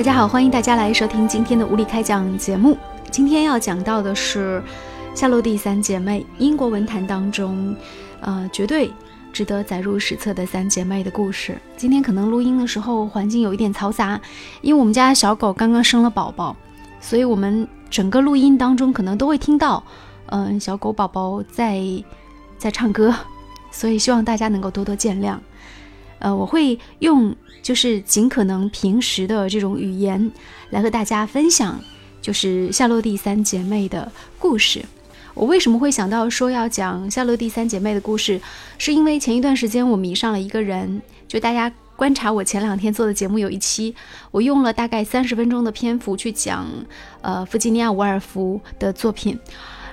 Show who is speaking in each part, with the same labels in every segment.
Speaker 1: 大家好，欢迎大家来收听今天的无理开讲节目。今天要讲到的是夏洛蒂三姐妹，英国文坛当中，呃，绝对值得载入史册的三姐妹的故事。今天可能录音的时候环境有一点嘈杂，因为我们家小狗刚刚生了宝宝，所以我们整个录音当中可能都会听到，嗯，小狗宝宝在在唱歌，所以希望大家能够多多见谅。呃，我会用就是尽可能平时的这种语言来和大家分享，就是夏洛蒂三姐妹的故事。我为什么会想到说要讲夏洛蒂三姐妹的故事？是因为前一段时间我迷上了一个人，就大家观察我前两天做的节目有一期，我用了大概三十分钟的篇幅去讲，呃，弗吉尼亚·伍尔夫的作品。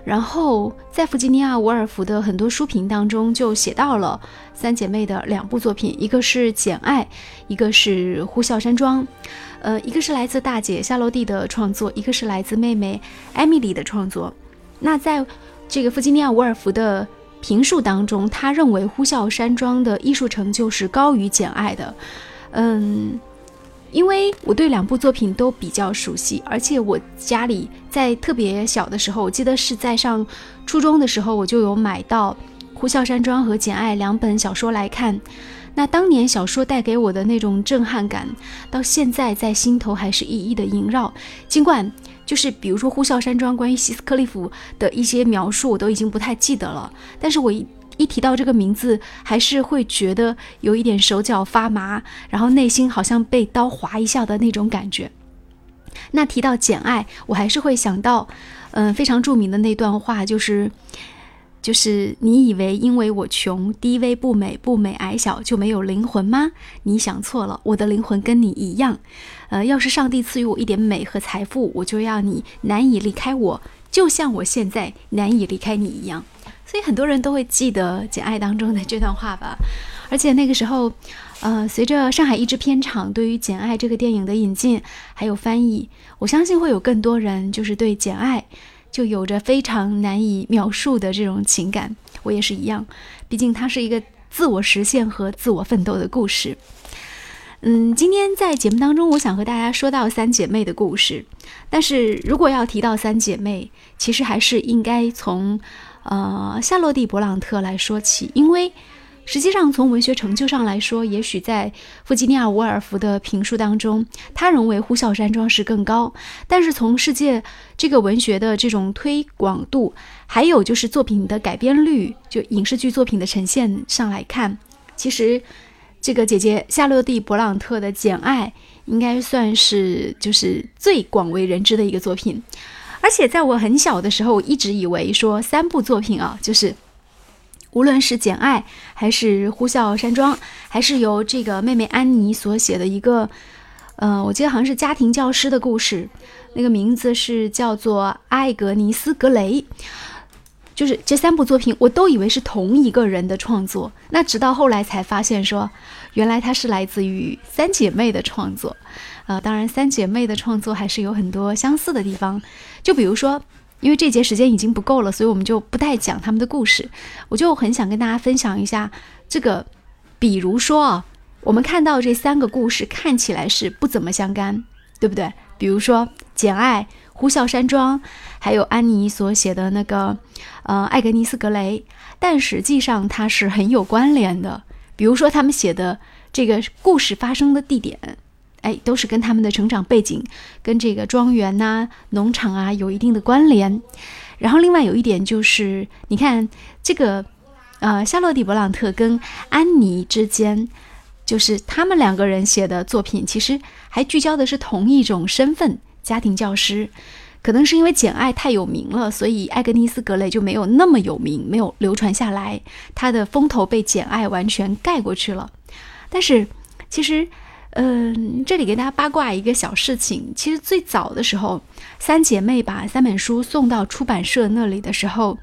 Speaker 1: 然后在弗吉尼亚·伍尔夫的很多书评当中，就写到了三姐妹的两部作品，一个是《简爱》，一个是《呼啸山庄》。呃，一个是来自大姐夏洛蒂的创作，一个是来自妹妹艾米丽的创作。那在这个弗吉尼亚·伍尔夫的评述当中，他认为《呼啸山庄》的艺术成就是高于《简爱》的。嗯。因为我对两部作品都比较熟悉，而且我家里在特别小的时候，我记得是在上初中的时候，我就有买到《呼啸山庄》和《简爱》两本小说来看。那当年小说带给我的那种震撼感，到现在在心头还是一一的萦绕。尽管就是比如说《呼啸山庄》关于希斯克利夫的一些描述，我都已经不太记得了，但是我一。一提到这个名字，还是会觉得有一点手脚发麻，然后内心好像被刀划一下的那种感觉。那提到《简爱》，我还是会想到，嗯，非常著名的那段话，就是，就是你以为因为我穷、低微、不美、不美、矮小就没有灵魂吗？你想错了，我的灵魂跟你一样。呃，要是上帝赐予我一点美和财富，我就要你难以离开我，就像我现在难以离开你一样。所以很多人都会记得《简爱》当中的这段话吧，而且那个时候，呃，随着上海译制片厂对于《简爱》这个电影的引进还有翻译，我相信会有更多人就是对《简爱》就有着非常难以描述的这种情感。我也是一样，毕竟它是一个自我实现和自我奋斗的故事。嗯，今天在节目当中，我想和大家说到三姐妹的故事，但是如果要提到三姐妹，其实还是应该从。呃，夏洛蒂·勃朗特来说起，因为实际上从文学成就上来说，也许在弗吉尼亚·伍尔夫的评述当中，他认为《呼啸山庄》是更高。但是从世界这个文学的这种推广度，还有就是作品的改编率，就影视剧作品的呈现上来看，其实这个姐姐夏洛蒂·勃朗特的《简爱》应该算是就是最广为人知的一个作品。而且在我很小的时候，我一直以为说三部作品啊，就是无论是《简爱》还是《呼啸山庄》，还是由这个妹妹安妮所写的一个，呃，我记得好像是家庭教师的故事，那个名字是叫做《艾格尼斯·格雷》，就是这三部作品，我都以为是同一个人的创作。那直到后来才发现说，原来它是来自于三姐妹的创作。呃，当然，三姐妹的创作还是有很多相似的地方。就比如说，因为这节时间已经不够了，所以我们就不太讲他们的故事。我就很想跟大家分享一下这个，比如说啊，我们看到这三个故事看起来是不怎么相干，对不对？比如说《简爱》《呼啸山庄》，还有安妮所写的那个呃《艾格尼斯·格雷》，但实际上它是很有关联的。比如说他们写的这个故事发生的地点。哎，都是跟他们的成长背景、跟这个庄园呐、农场啊有一定的关联。然后另外有一点就是，你看这个，呃，夏洛蒂·勃朗特跟安妮之间，就是他们两个人写的作品，其实还聚焦的是同一种身份——家庭教师。可能是因为《简爱》太有名了，所以艾格尼斯·格雷就没有那么有名，没有流传下来，他的风头被《简爱》完全盖过去了。但是其实。嗯，这里给大家八卦一个小事情。其实最早的时候，三姐妹把三本书送到出版社那里的时候，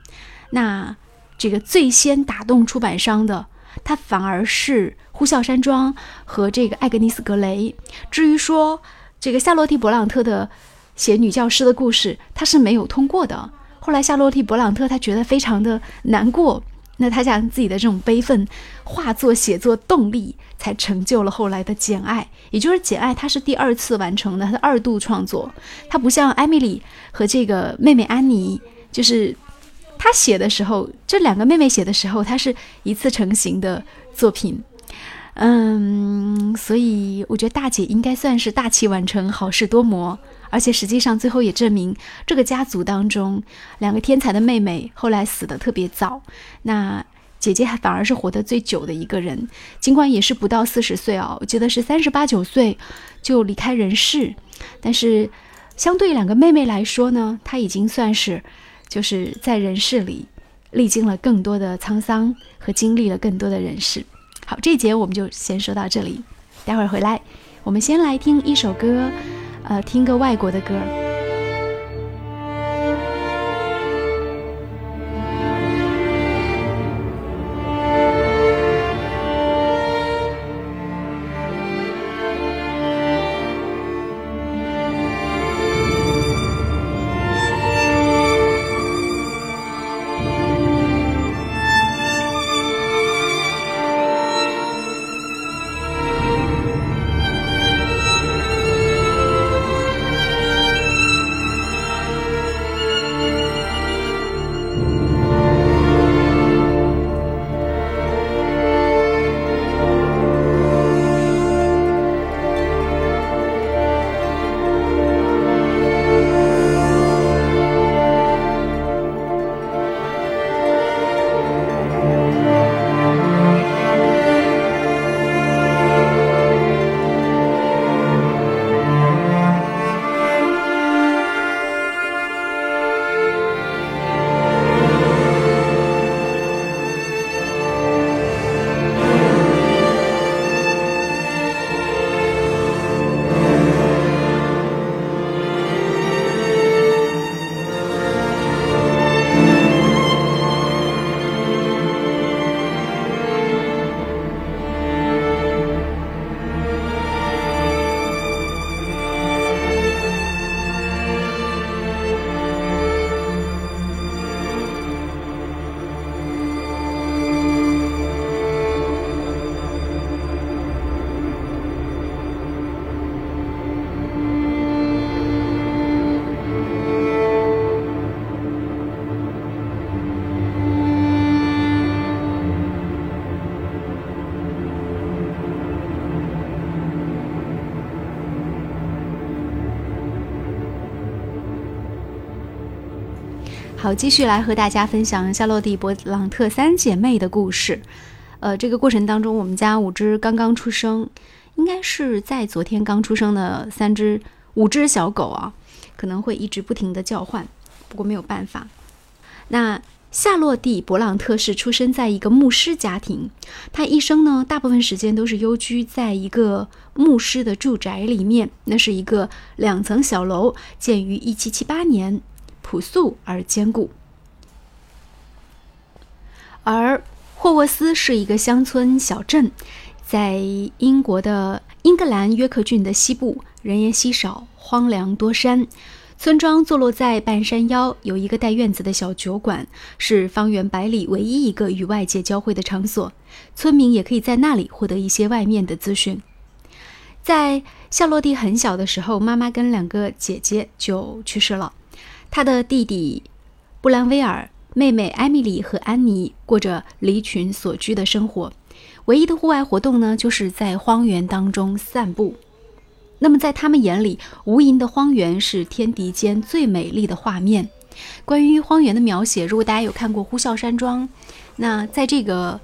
Speaker 1: 那这个最先打动出版商的，它反而是《呼啸山庄》和这个《艾格尼斯·格雷》。至于说这个夏洛蒂·勃朗特的写女教师的故事，他是没有通过的。后来夏洛蒂·勃朗特他觉得非常的难过，那他将自己的这种悲愤化作写作动力，才成就了后来的《简爱》。也就是《简爱》，他是第二次完成的，他二度创作。他不像艾米丽和这个妹妹安妮，就是他写的时候，这两个妹妹写的时候，他是一次成型的作品。嗯，所以我觉得大姐应该算是大器晚成，好事多磨。而且实际上最后也证明，这个家族当中两个天才的妹妹后来死的特别早，那姐姐还反而是活得最久的一个人，尽管也是不到四十岁哦，我记得是三十八九岁就离开人世。但是相对两个妹妹来说呢，她已经算是就是在人世里历经了更多的沧桑和经历了更多的人事。好，这一节我们就先说到这里，待会儿回来，我们先来听一首歌，呃，听个外国的歌。好，继续来和大家分享夏洛蒂·勃朗特三姐妹的故事。呃，这个过程当中，我们家五只刚刚出生，应该是在昨天刚出生的三只、五只小狗啊，可能会一直不停的叫唤。不过没有办法。那夏洛蒂·勃朗特是出生在一个牧师家庭，他一生呢，大部分时间都是幽居在一个牧师的住宅里面。那是一个两层小楼，建于一七七八年。朴素而坚固，而霍沃斯是一个乡村小镇，在英国的英格兰约克郡的西部，人烟稀少，荒凉多山。村庄坐落在半山腰，有一个带院子的小酒馆，是方圆百里唯一一个与外界交汇的场所。村民也可以在那里获得一些外面的资讯。在夏洛蒂很小的时候，妈妈跟两个姐姐就去世了。他的弟弟布兰威尔、妹妹艾米丽和安妮过着离群所居的生活，唯一的户外活动呢，就是在荒原当中散步。那么，在他们眼里，无垠的荒原是天地间最美丽的画面。关于荒原的描写，如果大家有看过《呼啸山庄》，那在这个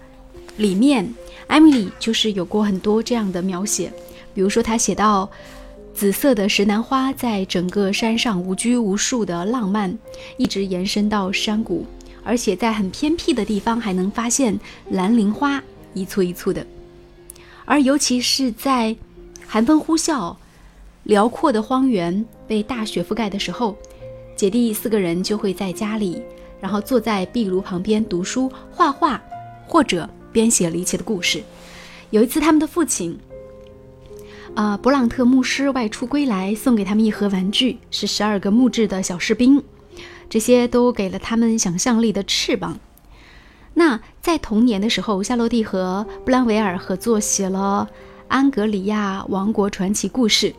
Speaker 1: 里面，艾米丽就是有过很多这样的描写，比如说她写到。紫色的石楠花在整个山上无拘无束的浪漫，一直延伸到山谷，而且在很偏僻的地方还能发现蓝铃花一簇一簇的。而尤其是在寒风呼啸、辽阔的荒原被大雪覆盖的时候，姐弟四个人就会在家里，然后坐在壁炉旁边读书、画画，或者编写离奇的故事。有一次，他们的父亲。啊，勃朗特牧师外出归来，送给他们一盒玩具，是十二个木质的小士兵，这些都给了他们想象力的翅膀。那在同年的时候，夏洛蒂和布兰维尔合作写了《安格里亚王国传奇故事》，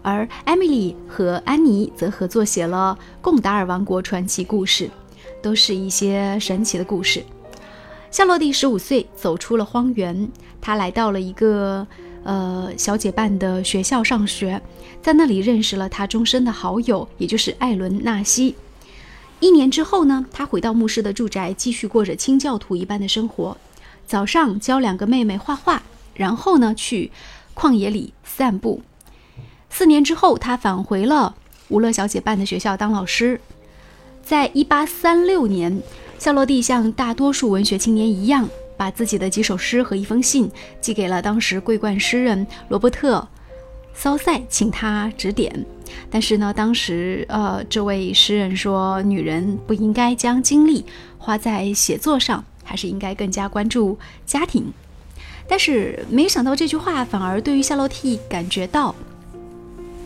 Speaker 1: 而艾米丽和安妮则合作写了《贡达尔王国传奇故事》，都是一些神奇的故事。夏洛蒂十五岁走出了荒原，她来到了一个呃小姐办的学校上学，在那里认识了他终身的好友，也就是艾伦纳西。一年之后呢，他回到牧师的住宅，继续过着清教徒一般的生活。早上教两个妹妹画画，然后呢去旷野里散步。四年之后，他返回了吴乐小姐办的学校当老师。在一八三六年，夏洛蒂像大多数文学青年一样，把自己的几首诗和一封信寄给了当时桂冠诗人罗伯特。骚塞请他指点，但是呢，当时呃，这位诗人说，女人不应该将精力花在写作上，还是应该更加关注家庭。但是没想到这句话反而对于夏洛蒂感觉到，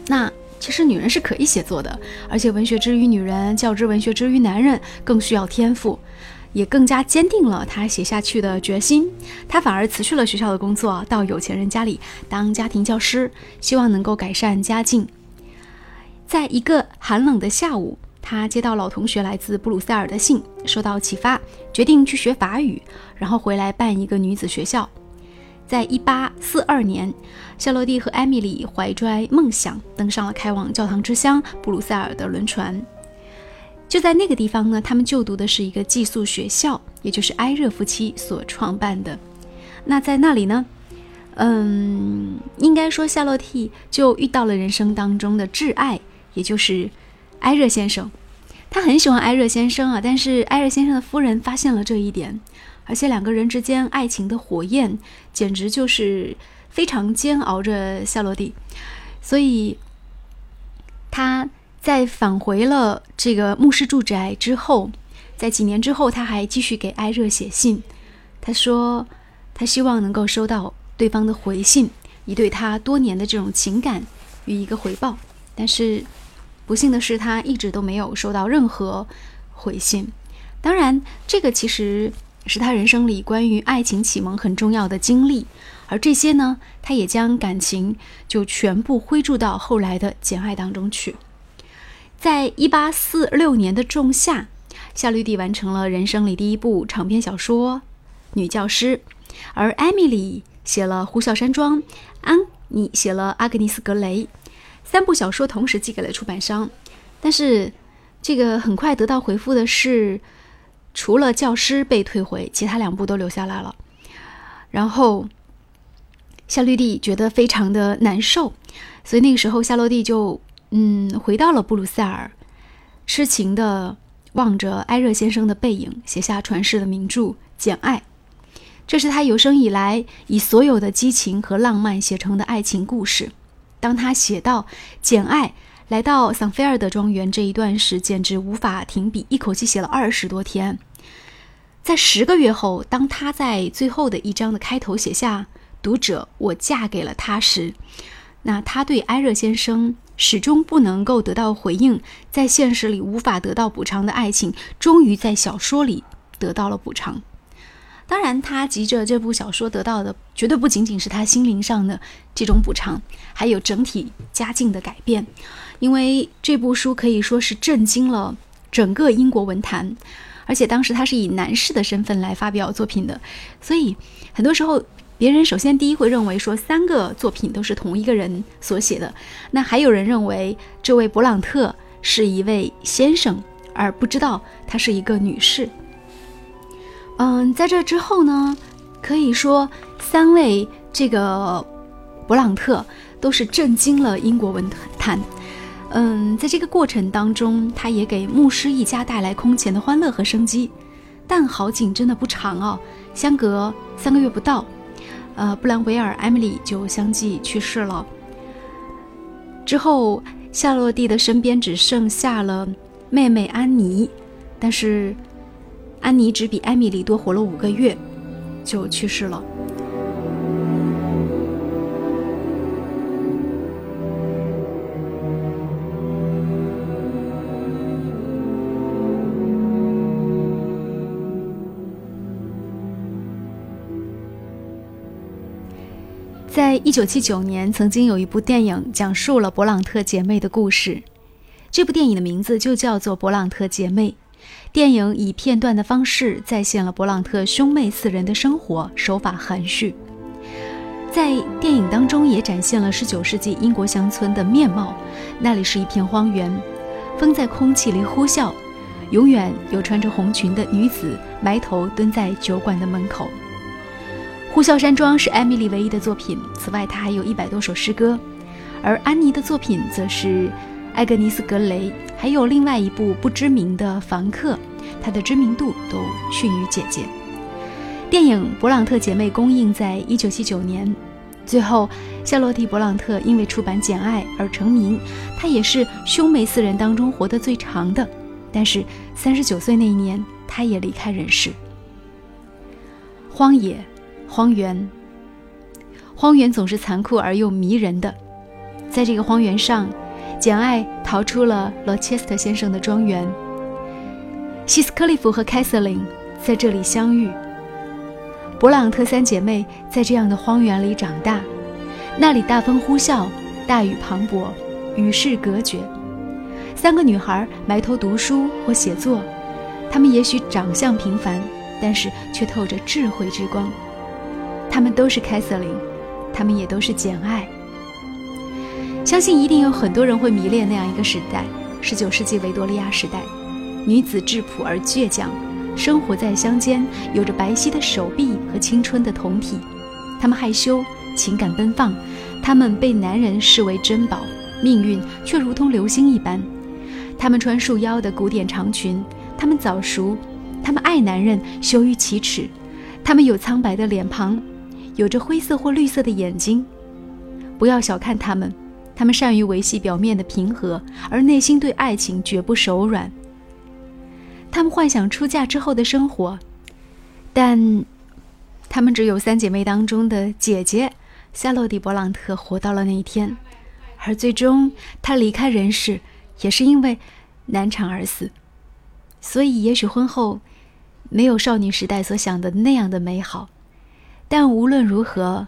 Speaker 1: 那其实女人是可以写作的，而且文学之于女人，较之文学之于男人，更需要天赋。也更加坚定了他写下去的决心。他反而辞去了学校的工作，到有钱人家里当家庭教师，希望能够改善家境。在一个寒冷的下午，他接到老同学来自布鲁塞尔的信，受到启发，决定去学法语，然后回来办一个女子学校。在一八四二年，夏洛蒂和艾米丽怀揣梦想，登上了开往教堂之乡布鲁塞尔的轮船。就在那个地方呢，他们就读的是一个寄宿学校，也就是埃热夫妻所创办的。那在那里呢，嗯，应该说夏洛蒂就遇到了人生当中的挚爱，也就是埃热先生。他很喜欢埃热先生啊，但是埃热先生的夫人发现了这一点，而且两个人之间爱情的火焰简直就是非常煎熬着夏洛蒂，所以他。在返回了这个牧师住宅之后，在几年之后，他还继续给艾热写信。他说，他希望能够收到对方的回信，以对他多年的这种情感予一个回报。但是，不幸的是，他一直都没有收到任何回信。当然，这个其实是他人生里关于爱情启蒙很重要的经历。而这些呢，他也将感情就全部挥注到后来的《简爱》当中去。在一八四六年的仲夏，夏绿蒂完成了人生里第一部长篇小说《女教师》，而艾米丽写了《呼啸山庄》，安妮写了《阿格尼斯·格雷》，三部小说同时寄给了出版商。但是，这个很快得到回复的是，除了《教师》被退回，其他两部都留下来了。然后，夏绿蒂觉得非常的难受，所以那个时候夏洛蒂就。嗯，回到了布鲁塞尔，痴情的望着埃热先生的背影，写下传世的名著《简爱》。这是他有生以来以所有的激情和浪漫写成的爱情故事。当他写到《简爱》来到桑菲尔德庄园这一段时，简直无法停笔，一口气写了二十多天。在十个月后，当他在最后的一章的开头写下“读者，我嫁给了他”时，那他对埃热先生。始终不能够得到回应，在现实里无法得到补偿的爱情，终于在小说里得到了补偿。当然，他急着这部小说得到的，绝对不仅仅是他心灵上的这种补偿，还有整体家境的改变。因为这部书可以说是震惊了整个英国文坛，而且当时他是以男士的身份来发表作品的，所以很多时候。别人首先第一会认为说三个作品都是同一个人所写的，那还有人认为这位勃朗特是一位先生，而不知道她是一个女士。嗯，在这之后呢，可以说三位这个勃朗特都是震惊了英国文坛。嗯，在这个过程当中，他也给牧师一家带来空前的欢乐和生机。但好景真的不长哦，相隔三个月不到。呃，布兰维尔、艾米丽就相继去世了。之后，夏洛蒂的身边只剩下了妹妹安妮，但是安妮只比艾米丽多活了五个月，就去世了。一九七九年，曾经有一部电影讲述了勃朗特姐妹的故事。这部电影的名字就叫做《勃朗特姐妹》。电影以片段的方式再现了勃朗特兄妹四人的生活，手法含蓄。在电影当中也展现了十九世纪英国乡村的面貌。那里是一片荒原，风在空气里呼啸，永远有穿着红裙的女子埋头蹲在酒馆的门口。《呼啸山庄》是艾米丽唯一的作品，此外她还有一百多首诗歌。而安妮的作品则是。艾格尼斯·格雷，还有另外一部不知名的《房客》，她的知名度都逊于姐姐。电影《勃朗特姐妹》公映在一九七九年，最后夏洛蒂·勃朗特因为出版《简爱》而成名，她也是兄妹四人当中活得最长的。但是三十九岁那一年，她也离开人世。荒野，荒原，荒原总是残酷而又迷人的，在这个荒原上。简爱逃出了罗切斯特先生的庄园。希斯克利夫和凯瑟琳在这里相遇。勃朗特三姐妹在这样的荒原里长大，那里大风呼啸，大雨磅礴，与世隔绝。三个女孩埋头读书或写作，她们也许长相平凡，但是却透着智慧之光。他们都是凯瑟琳，他们也都是简爱。相信一定有很多人会迷恋那样一个时代——十九世纪维多利亚时代。女子质朴而倔强，生活在乡间，有着白皙的手臂和青春的酮体。她们害羞，情感奔放，她们被男人视为珍宝，命运却如同流星一般。她们穿束腰的古典长裙，她们早熟，她们爱男人，羞于启齿。她们有苍白的脸庞，有着灰色或绿色的眼睛。不要小看他们。他们善于维系表面的平和，而内心对爱情绝不手软。他们幻想出嫁之后的生活，但他们只有三姐妹当中的姐姐夏洛蒂·勃朗特活到了那一天，而最终她离开人世，也是因为难产而死。所以，也许婚后没有少女时代所想的那样的美好，但无论如何，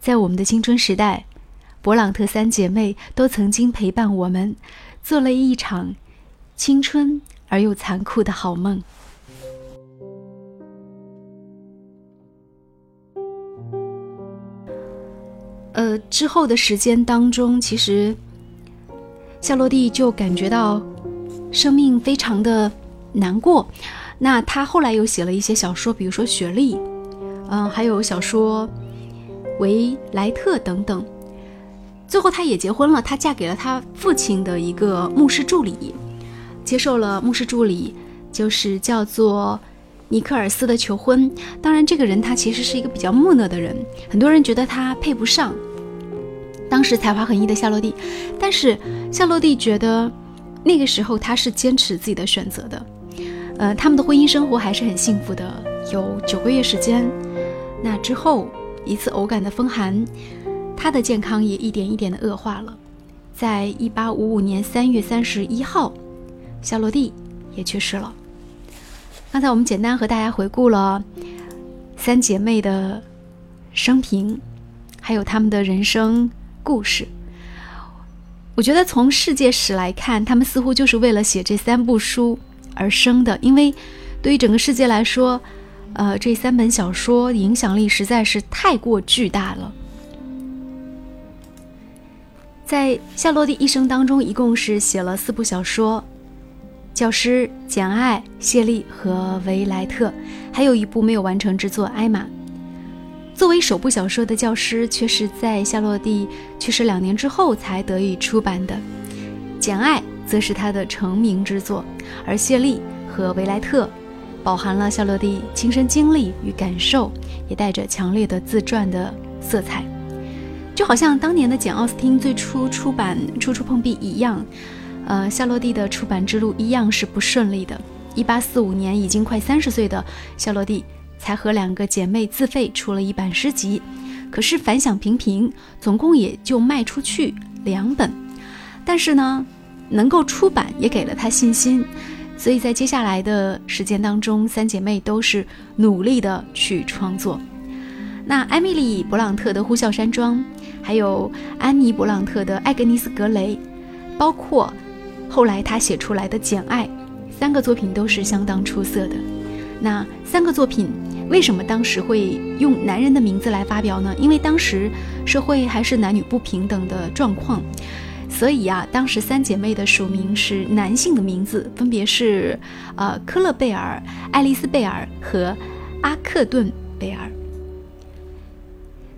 Speaker 1: 在我们的青春时代。勃朗特三姐妹都曾经陪伴我们，做了一场青春而又残酷的好梦。呃，之后的时间当中，其实夏洛蒂就感觉到生命非常的难过。那她后来又写了一些小说，比如说《雪莉》，嗯，还有小说《维莱特》等等。最后，她也结婚了。她嫁给了她父亲的一个牧师助理，接受了牧师助理，就是叫做尼克尔斯的求婚。当然，这个人他其实是一个比较木讷的人，很多人觉得他配不上当时才华横溢的夏洛蒂。但是夏洛蒂觉得那个时候他是坚持自己的选择的。呃，他们的婚姻生活还是很幸福的，有九个月时间。那之后一次偶感的风寒。他的健康也一点一点的恶化了，在一八五五年三月三十一号，夏洛蒂也去世了。刚才我们简单和大家回顾了三姐妹的生平，还有她们的人生故事。我觉得从世界史来看，她们似乎就是为了写这三部书而生的，因为对于整个世界来说，呃，这三本小说影响力实在是太过巨大了。在夏洛蒂一生当中，一共是写了四部小说，《教师》《简爱》《谢丽》和《维莱特》，还有一部没有完成之作《艾玛》。作为首部小说的《教师》，却是在夏洛蒂去世两年之后才得以出版的，《简爱》则是他的成名之作，而《谢丽》和《维莱特》饱含了夏洛蒂亲身经历与感受，也带着强烈的自传的色彩。就好像当年的简·奥斯汀最初出版《处处碰壁》一样，呃，夏洛蒂的出版之路一样是不顺利的。一八四五年，已经快三十岁的夏洛蒂才和两个姐妹自费出了一版诗集，可是反响平平，总共也就卖出去两本。但是呢，能够出版也给了她信心，所以在接下来的时间当中，三姐妹都是努力的去创作。那艾米丽·勃朗特的《呼啸山庄》，还有安妮·勃朗特的《艾格尼斯·格雷》，包括后来她写出来的《简爱》，三个作品都是相当出色的。那三个作品为什么当时会用男人的名字来发表呢？因为当时社会还是男女不平等的状况，所以啊，当时三姐妹的署名是男性的名字，分别是呃科勒贝尔、爱丽丝贝尔和阿克顿贝尔。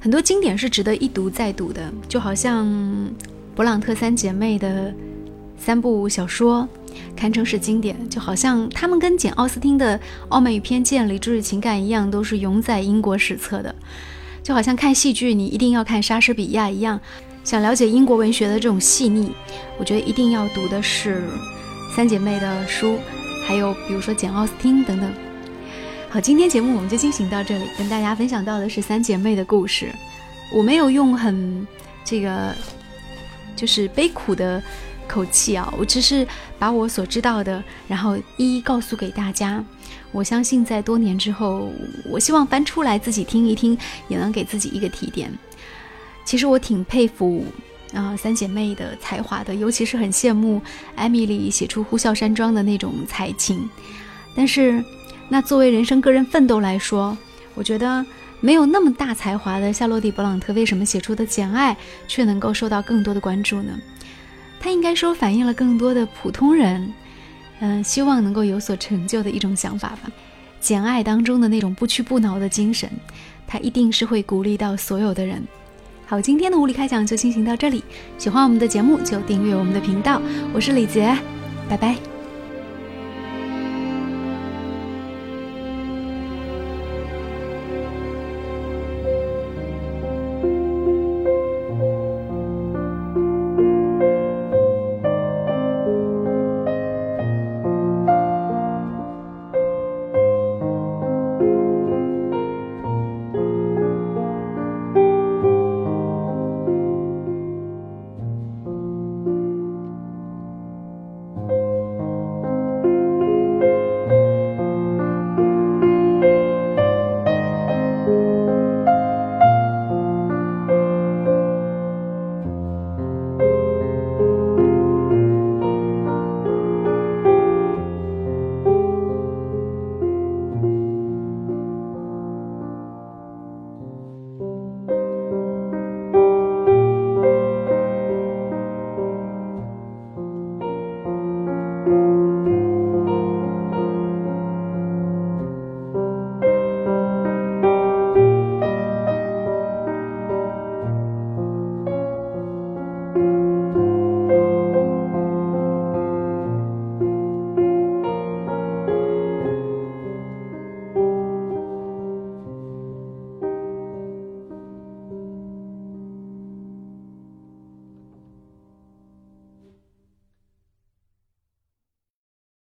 Speaker 1: 很多经典是值得一读再读的，就好像勃朗特三姐妹的三部小说，堪称是经典。就好像他们跟简·奥斯汀的《傲慢与偏见》《理智与情感》一样，都是永载英国史册的。就好像看戏剧，你一定要看莎士比亚一样，想了解英国文学的这种细腻，我觉得一定要读的是三姐妹的书，还有比如说简·奥斯汀等等。好，今天节目我们就进行到这里，跟大家分享到的是三姐妹的故事。我没有用很这个就是悲苦的口气啊，我只是把我所知道的，然后一一告诉给大家。我相信在多年之后，我希望翻出来自己听一听，也能给自己一个提点。其实我挺佩服啊三姐妹的才华的，尤其是很羡慕艾米丽写出《呼啸山庄》的那种才情，但是。那作为人生个人奋斗来说，我觉得没有那么大才华的夏洛蒂·勃朗特为什么写出的《简爱》却能够受到更多的关注呢？他应该说反映了更多的普通人，嗯，希望能够有所成就的一种想法吧。《简爱》当中的那种不屈不挠的精神，他一定是会鼓励到所有的人。好，今天的物理开讲就进行到这里，喜欢我们的节目就订阅我们的频道，我是李杰，拜拜。